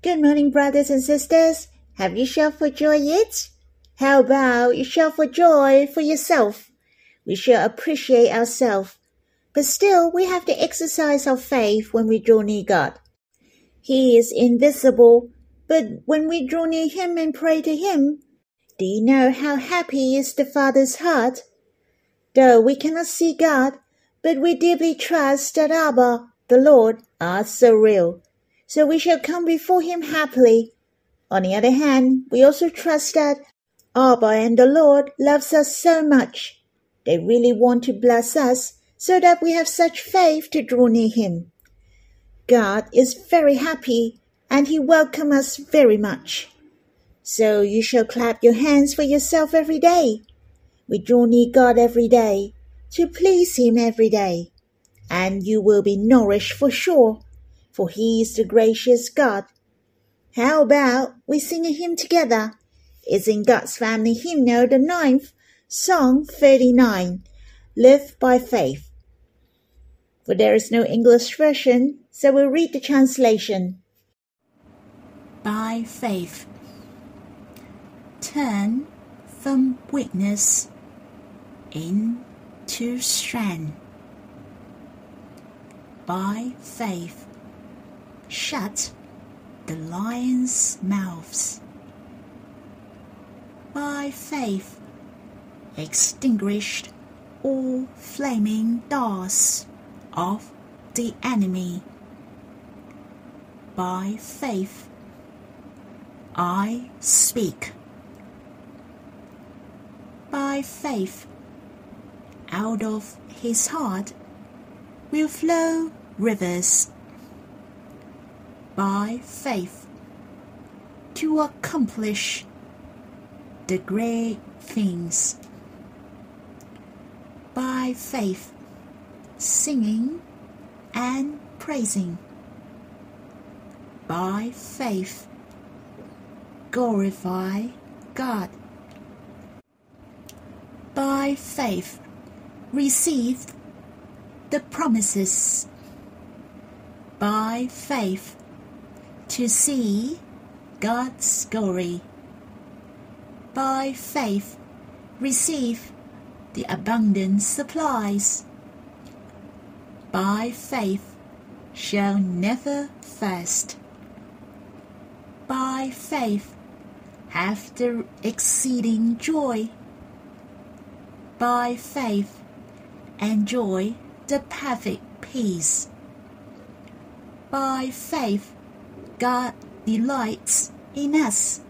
Good morning, brothers and sisters. Have you shouted for joy yet? How about you shout for joy for yourself? We should appreciate ourselves, but still we have to exercise our faith when we draw near God. He is invisible, but when we draw near Him and pray to Him, do you know how happy is the Father's heart? Though we cannot see God, but we deeply trust that Abba, the Lord, are so real. So we shall come before Him happily. On the other hand, we also trust that Abba and the Lord loves us so much. They really want to bless us so that we have such faith to draw near Him. God is very happy and He welcomes us very much. So you shall clap your hands for yourself every day. We draw near God every day to please Him every day. And you will be nourished for sure, for He is the gracious God. How about we sing a hymn together? It's in God's Family Hymnal, the ninth, Song 39, Live by Faith. For there is no English version, so we'll read the translation. By faith, turn from weakness into strength. By faith, shut the lions' mouths by faith extinguished all flaming darts of the enemy. By faith I speak. By faith out of his heart will flow rivers. By faith to accomplish the great things by faith, singing and praising. By faith, glorify God. By faith, receive the promises. By faith, to see God's glory by faith receive the abundant supplies. By faith shall never fast. By faith have the exceeding joy. By faith enjoy the perfect peace. By faith God delights in us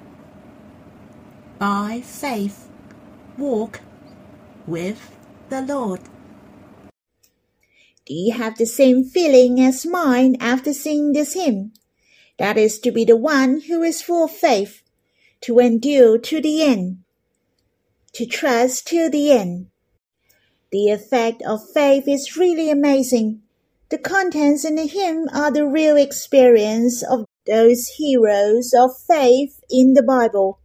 by faith walk with the Lord. Do you have the same feeling as mine after singing this hymn? That is to be the one who is full of faith, to endure to the end, to trust till the end. The effect of faith is really amazing. The contents in the hymn are the real experience of those heroes of faith in the Bible.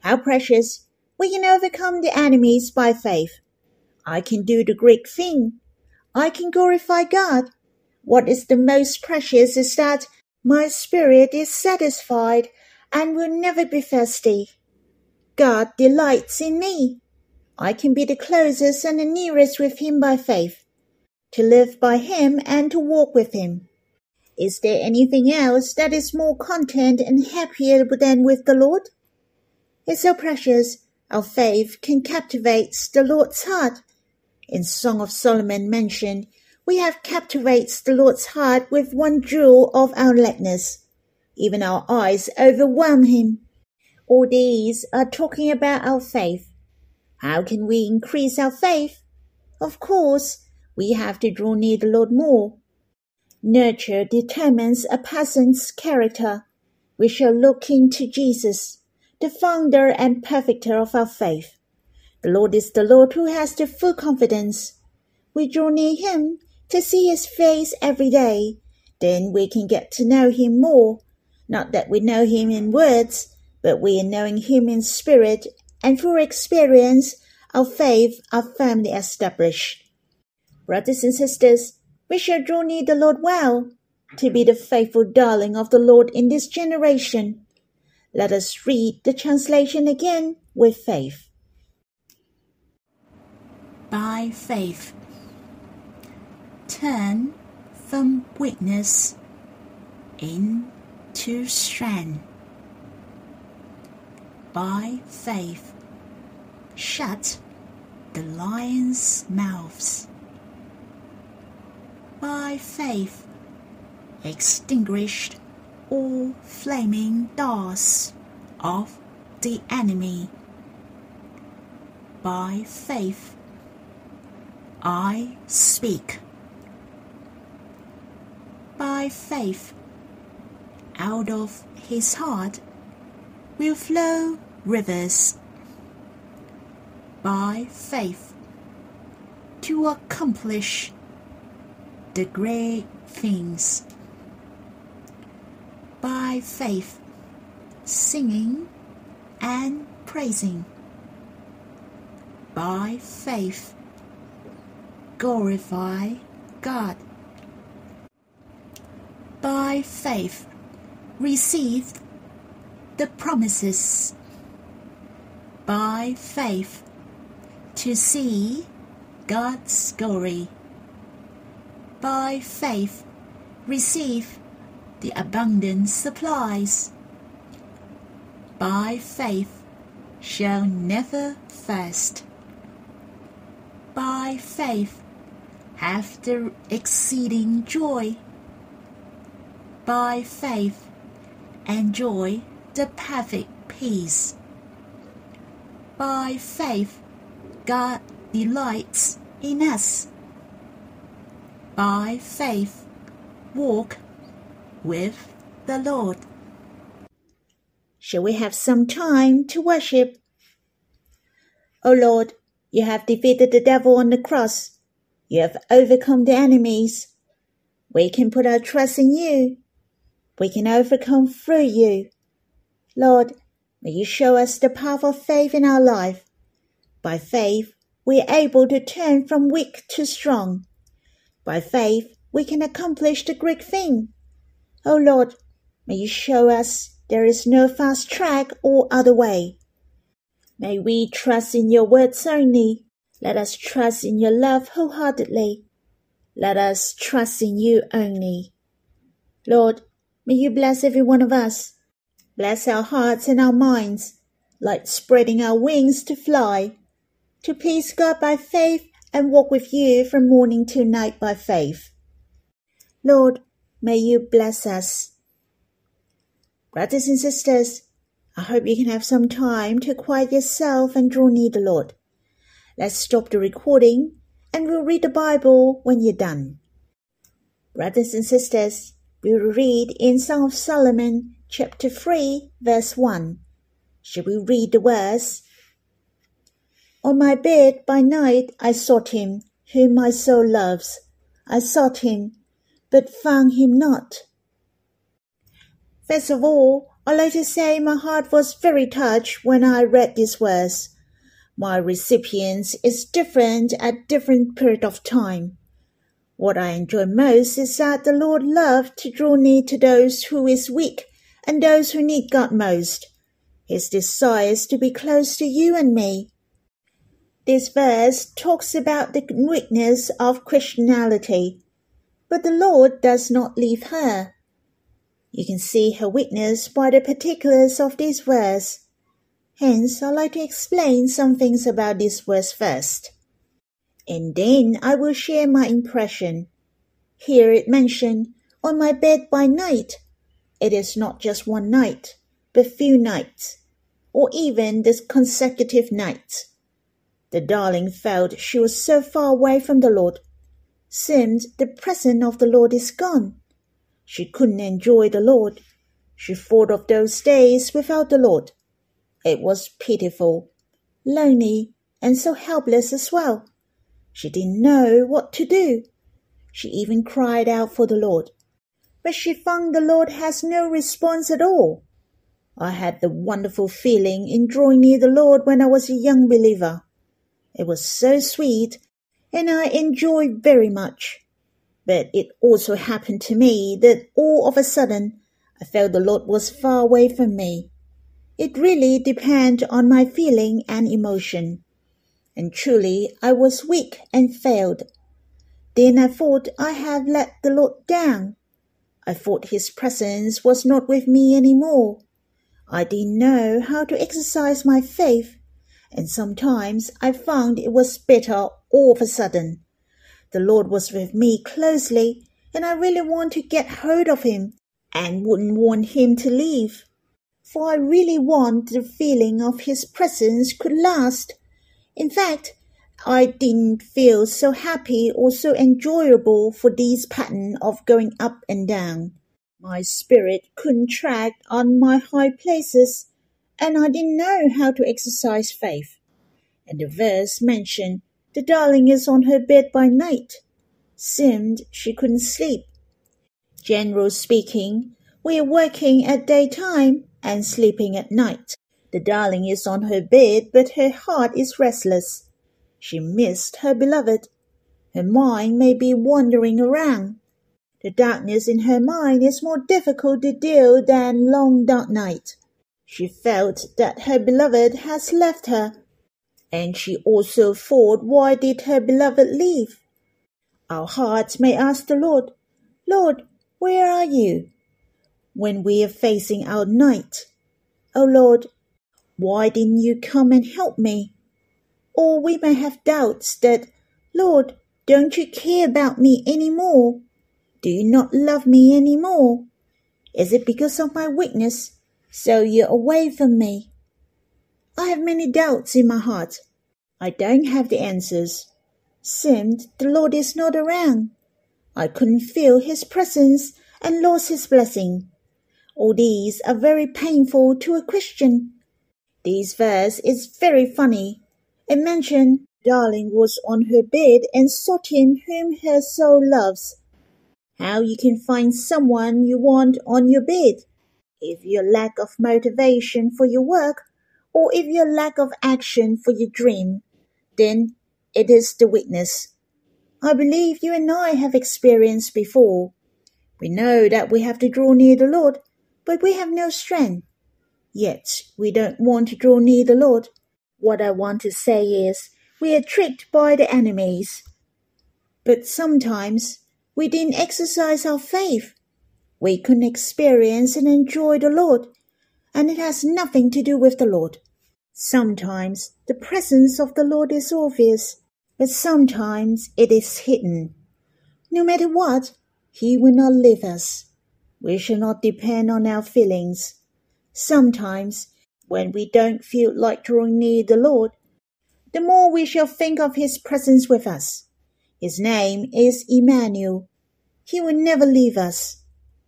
How precious! We can overcome the enemies by faith. I can do the great thing. I can glorify God. What is the most precious is that my spirit is satisfied and will never be thirsty. God delights in me. I can be the closest and the nearest with Him by faith, to live by Him and to walk with Him. Is there anything else that is more content and happier than with the Lord? It's so precious, our faith can captivate the Lord's heart. In Song of Solomon mentioned, we have captivates the Lord's heart with one jewel of our likeness. Even our eyes overwhelm him. All these are talking about our faith. How can we increase our faith? Of course, we have to draw near the Lord more. Nurture determines a person's character. We shall look into Jesus the founder and perfecter of our faith. The Lord is the Lord who has the full confidence. We draw near Him to see His face every day. Then we can get to know Him more. Not that we know Him in words, but we are knowing Him in spirit, and through experience, our faith are firmly established. Brothers and sisters, we shall draw near the Lord well. to be the faithful darling of the Lord in this generation. Let us read the translation again with faith. By faith, turn from weakness into strength. By faith, shut the lions' mouths. By faith, extinguished all flaming darts of the enemy. By faith, I speak. By faith, out of his heart will flow rivers. By faith, to accomplish the great things. By faith, singing and praising. By faith, glorify God. By faith, received the promises. By faith, to see God's glory. By faith, receive the abundant supplies. By faith, shall never fast. By faith, have the exceeding joy. By faith, enjoy the perfect peace. By faith, God delights in us. By faith, walk with the Lord. Shall we have some time to worship? O Lord, you have defeated the devil on the cross. You have overcome the enemies. We can put our trust in you. We can overcome through you. Lord, may you show us the path of faith in our life. By faith, we are able to turn from weak to strong. By faith, we can accomplish the great thing. O Lord, may you show us there is no fast track or other way. May we trust in your words only. Let us trust in your love wholeheartedly. Let us trust in you only. Lord, may you bless every one of us. Bless our hearts and our minds, like spreading our wings to fly, to please God by faith and walk with you from morning till night by faith. Lord, May you bless us. Brothers and sisters, I hope you can have some time to quiet yourself and draw near the Lord. Let's stop the recording and we'll read the Bible when you're done. Brothers and sisters, we will read in Song of Solomon, chapter 3, verse 1. Shall we read the verse? On my bed by night I sought him, whom my soul loves. I sought him but found him not. First of all, I'd like to say my heart was very touched when I read this verse. My recipients is different at different period of time. What I enjoy most is that the Lord loved to draw near to those who is weak and those who need God most. His desire is to be close to you and me. This verse talks about the weakness of Christianity but the Lord does not leave her. You can see her weakness by the particulars of this verse. Hence, I'd like to explain some things about this verse first. And then I will share my impression. Here it mentioned, on my bed by night. It is not just one night, but few nights, or even this consecutive nights. The darling felt she was so far away from the Lord seemed the presence of the Lord is gone. She couldn't enjoy the Lord. She thought of those days without the Lord. It was pitiful, lonely, and so helpless as well. She didn't know what to do. She even cried out for the Lord. But she found the Lord has no response at all. I had the wonderful feeling in drawing near the Lord when I was a young believer. It was so sweet and I enjoyed very much. But it also happened to me that all of a sudden I felt the Lord was far away from me. It really depended on my feeling and emotion. And truly I was weak and failed. Then I thought I had let the Lord down. I thought his presence was not with me any more. I didn't know how to exercise my faith, and sometimes I found it was better all of a sudden. The Lord was with me closely, and I really want to get hold of him and wouldn't want him to leave. For I really want the feeling of his presence could last. In fact, I didn't feel so happy or so enjoyable for this pattern of going up and down. My spirit couldn't track on my high places, and I didn't know how to exercise faith. And the verse mentioned the darling is on her bed by night. Seemed she couldn't sleep. General speaking, we are working at daytime and sleeping at night. The darling is on her bed, but her heart is restless. She missed her beloved. Her mind may be wandering around. The darkness in her mind is more difficult to deal than long dark night. She felt that her beloved has left her, and she also thought, why did her beloved leave? Our hearts may ask the Lord, Lord, where are you? When we are facing our night, O oh Lord, why didn't you come and help me? Or we may have doubts that, Lord, don't you care about me any more? Do you not love me any more? Is it because of my weakness, so you're away from me? I have many doubts in my heart. I don't have the answers. Seemed the Lord is not around. I couldn't feel his presence and lost his blessing. All these are very painful to a Christian. This verse is very funny and mentioned darling was on her bed and sought him whom her soul loves. How you can find someone you want on your bed? If your lack of motivation for your work, or if your lack of action for your dream, then it is the weakness. I believe you and I have experienced before. We know that we have to draw near the Lord, but we have no strength. Yet we don't want to draw near the Lord. What I want to say is, we are tricked by the enemies. But sometimes we didn't exercise our faith. We couldn't experience and enjoy the Lord, and it has nothing to do with the Lord. Sometimes the presence of the Lord is obvious, but sometimes it is hidden. No matter what, He will not leave us. We shall not depend on our feelings. Sometimes when we don't feel like drawing near the Lord, the more we shall think of His presence with us. His name is Emmanuel. He will never leave us.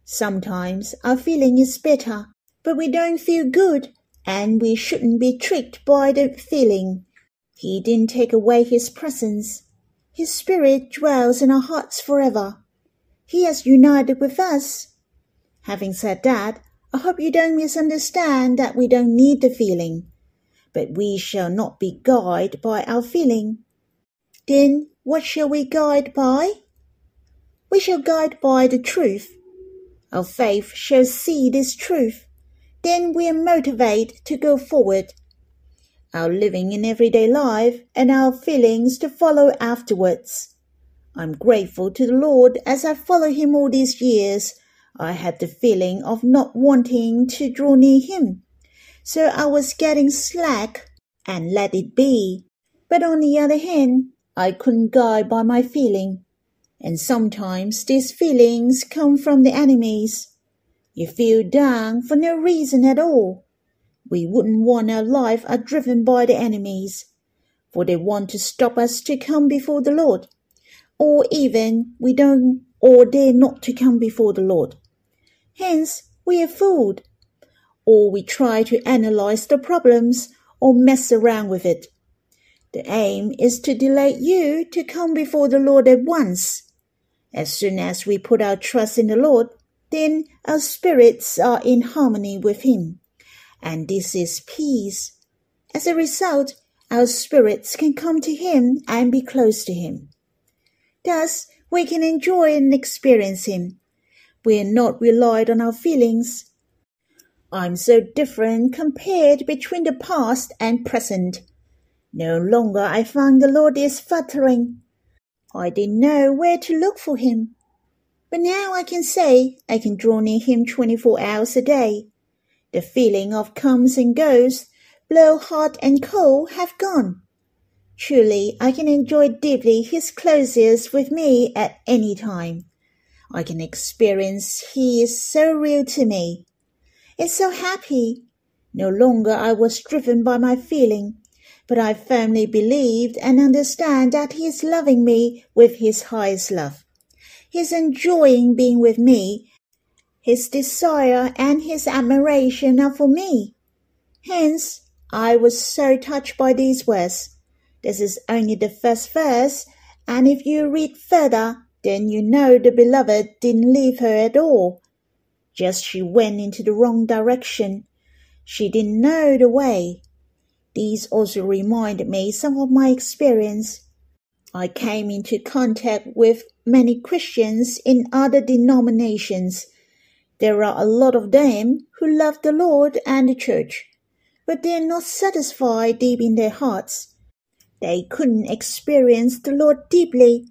Sometimes our feeling is better, but we don't feel good, and we shouldn't be tricked by the feeling. He didn't take away His presence. His Spirit dwells in our hearts forever. He has united with us. Having said that, I hope you don't misunderstand that we don't need the feeling, but we shall not be guided by our feeling. Then what shall we guide by? We shall guide by the truth. Our faith shall see this truth. Then we are motivated to go forward. Our living in everyday life and our feelings to follow afterwards. I'm grateful to the Lord as I follow Him all these years I had the feeling of not wanting to draw near him. So I was getting slack and let it be. But on the other hand, I couldn't guide by my feeling. And sometimes these feelings come from the enemies. You feel down for no reason at all. We wouldn't want our life are driven by the enemies, for they want to stop us to come before the Lord, or even we don't or dare not to come before the Lord. Hence, we are fooled. Or we try to analyze the problems or mess around with it. The aim is to delay you to come before the Lord at once. As soon as we put our trust in the Lord, then our spirits are in harmony with Him. And this is peace. As a result, our spirits can come to Him and be close to Him. Thus, we can enjoy and experience Him. We are not relied on our feelings. I'm so different compared between the past and present. No longer I find the Lord is flattering. I didn't know where to look for Him. But now I can say I can draw near Him 24 hours a day. The feeling of comes and goes, blow hot and cold, have gone. Truly, I can enjoy deeply His closeness with me at any time. I can experience He is so real to me. It's so happy. No longer I was driven by my feeling, but I firmly believed and understand that He is loving me with His highest love. He is enjoying being with me. His desire and His admiration are for me. Hence, I was so touched by these words. This is only the first verse, and if you read further, then you know the beloved didn't leave her at all. Just she went into the wrong direction. She didn't know the way. These also remind me some of my experience. I came into contact with many Christians in other denominations. There are a lot of them who love the Lord and the church, but they are not satisfied deep in their hearts. They couldn't experience the Lord deeply,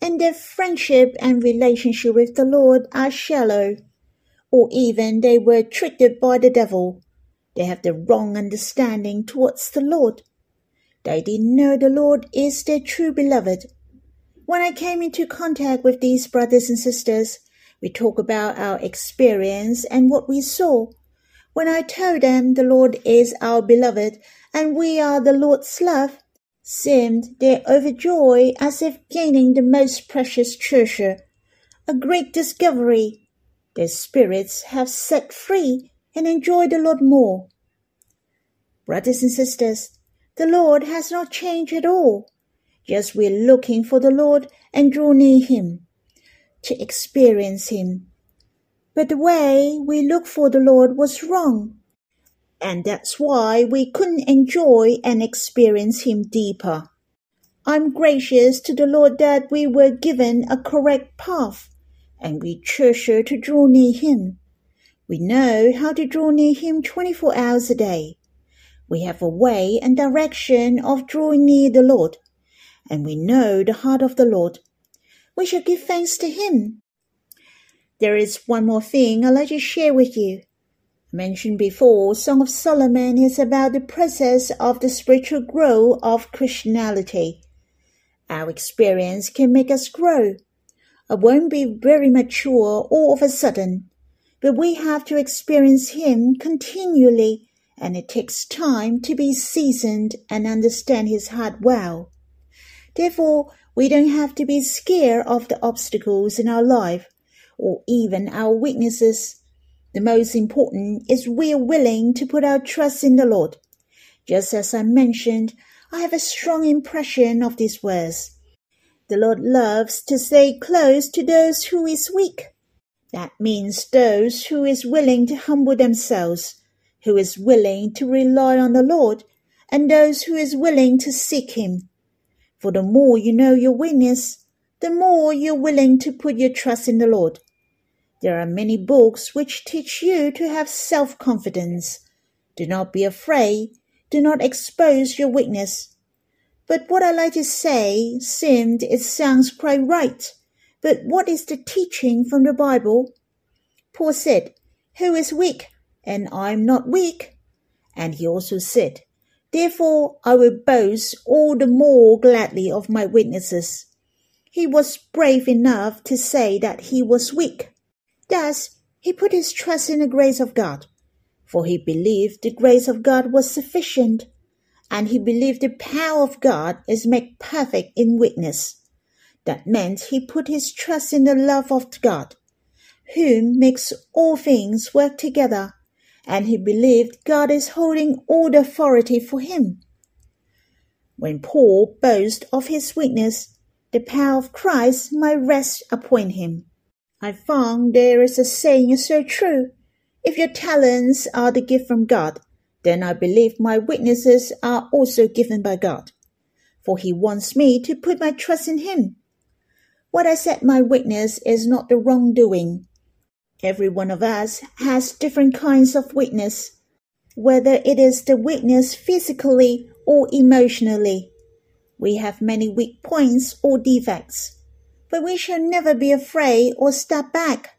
and their friendship and relationship with the Lord are shallow, or even they were tricked by the devil. They have the wrong understanding towards the Lord. They didn't know the Lord is their true beloved. When I came into contact with these brothers and sisters, we talk about our experience and what we saw. When I told them the Lord is our beloved and we are the Lord's love, seemed they overjoyed as if gaining the most precious treasure, a great discovery. Their spirits have set free and enjoy the Lord more. Brothers and sisters, the Lord has not changed at all. Just we're looking for the Lord and draw near Him to experience Him. But the way we look for the Lord was wrong and that's why we couldn't enjoy and experience Him deeper. I'm gracious to the Lord that we were given a correct path, and we treasure to draw near Him. We know how to draw near Him 24 hours a day. We have a way and direction of drawing near the Lord, and we know the heart of the Lord. We shall give thanks to Him. There is one more thing I'd like to share with you mentioned before, Song of Solomon is about the process of the spiritual growth of Christianity. Our experience can make us grow. I won't be very mature all of a sudden, but we have to experience Him continually, and it takes time to be seasoned and understand His heart well. Therefore, we don't have to be scared of the obstacles in our life or even our weaknesses the most important is we are willing to put our trust in the Lord. Just as I mentioned, I have a strong impression of these words. The Lord loves to stay close to those who is weak. That means those who is willing to humble themselves, who is willing to rely on the Lord, and those who is willing to seek Him. For the more you know your weakness, the more you're willing to put your trust in the Lord. There are many books which teach you to have self confidence. Do not be afraid. Do not expose your weakness. But what I like to say seemed it sounds quite right. But what is the teaching from the Bible? Paul said, Who is weak? And I am not weak. And he also said, Therefore I will boast all the more gladly of my weaknesses. He was brave enough to say that he was weak. Thus, he put his trust in the grace of God, for he believed the grace of God was sufficient, and he believed the power of God is made perfect in weakness. That meant he put his trust in the love of God, whom makes all things work together, and he believed God is holding all the authority for him. When Paul boasted of his weakness, the power of Christ might rest upon him. I found there is a saying so true. If your talents are the gift from God, then I believe my weaknesses are also given by God. For he wants me to put my trust in him. What I said my weakness is not the wrongdoing. Every one of us has different kinds of weakness, whether it is the weakness physically or emotionally. We have many weak points or defects, but we shall never be afraid or step back.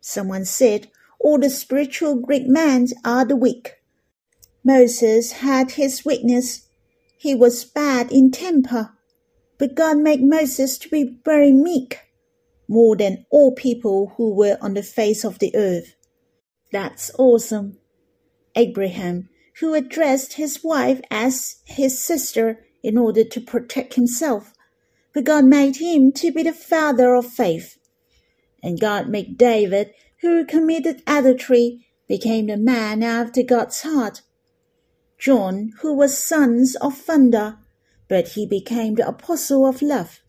Someone said, all the spiritual great men are the weak. Moses had his weakness. He was bad in temper, but God made Moses to be very meek, more than all people who were on the face of the earth. That's awesome. Abraham, who addressed his wife as his sister in order to protect himself, but God made him to be the father of faith. And God made David, who committed adultery, became the man after God's heart. John, who was sons of thunder, but he became the apostle of love.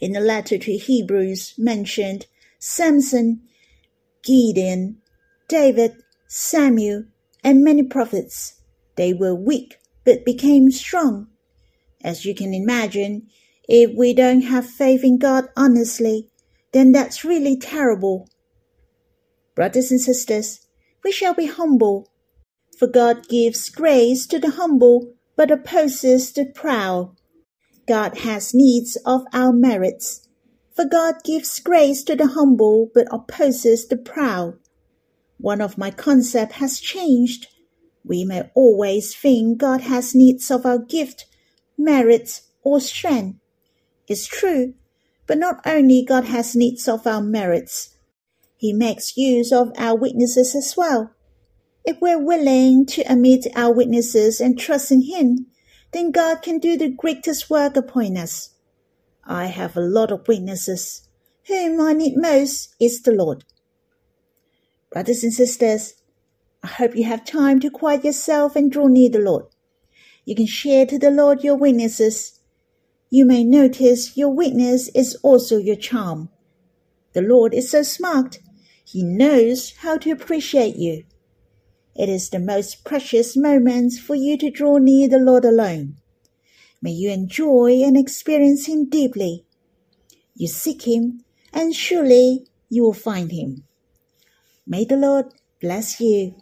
In the letter to Hebrews mentioned Samson, Gideon, David, Samuel, and many prophets. They were weak but became strong. As you can imagine, if we don't have faith in God honestly, then that's really terrible. Brothers and sisters, we shall be humble, for God gives grace to the humble but opposes the proud. God has needs of our merits, for God gives grace to the humble but opposes the proud. One of my concepts has changed. We may always think God has needs of our gift, merits, or strength. It's true, but not only God has needs of our merits, He makes use of our weaknesses as well. If we're willing to admit our weaknesses and trust in Him, then God can do the greatest work upon us. I have a lot of weaknesses. Whom I need most is the Lord. Brothers and sisters, I hope you have time to quiet yourself and draw near the Lord. You can share to the Lord your weaknesses. You may notice your weakness is also your charm. The Lord is so smart. He knows how to appreciate you. It is the most precious moment for you to draw near the Lord alone. May you enjoy and experience Him deeply. You seek Him, and surely you will find Him. May the Lord bless you.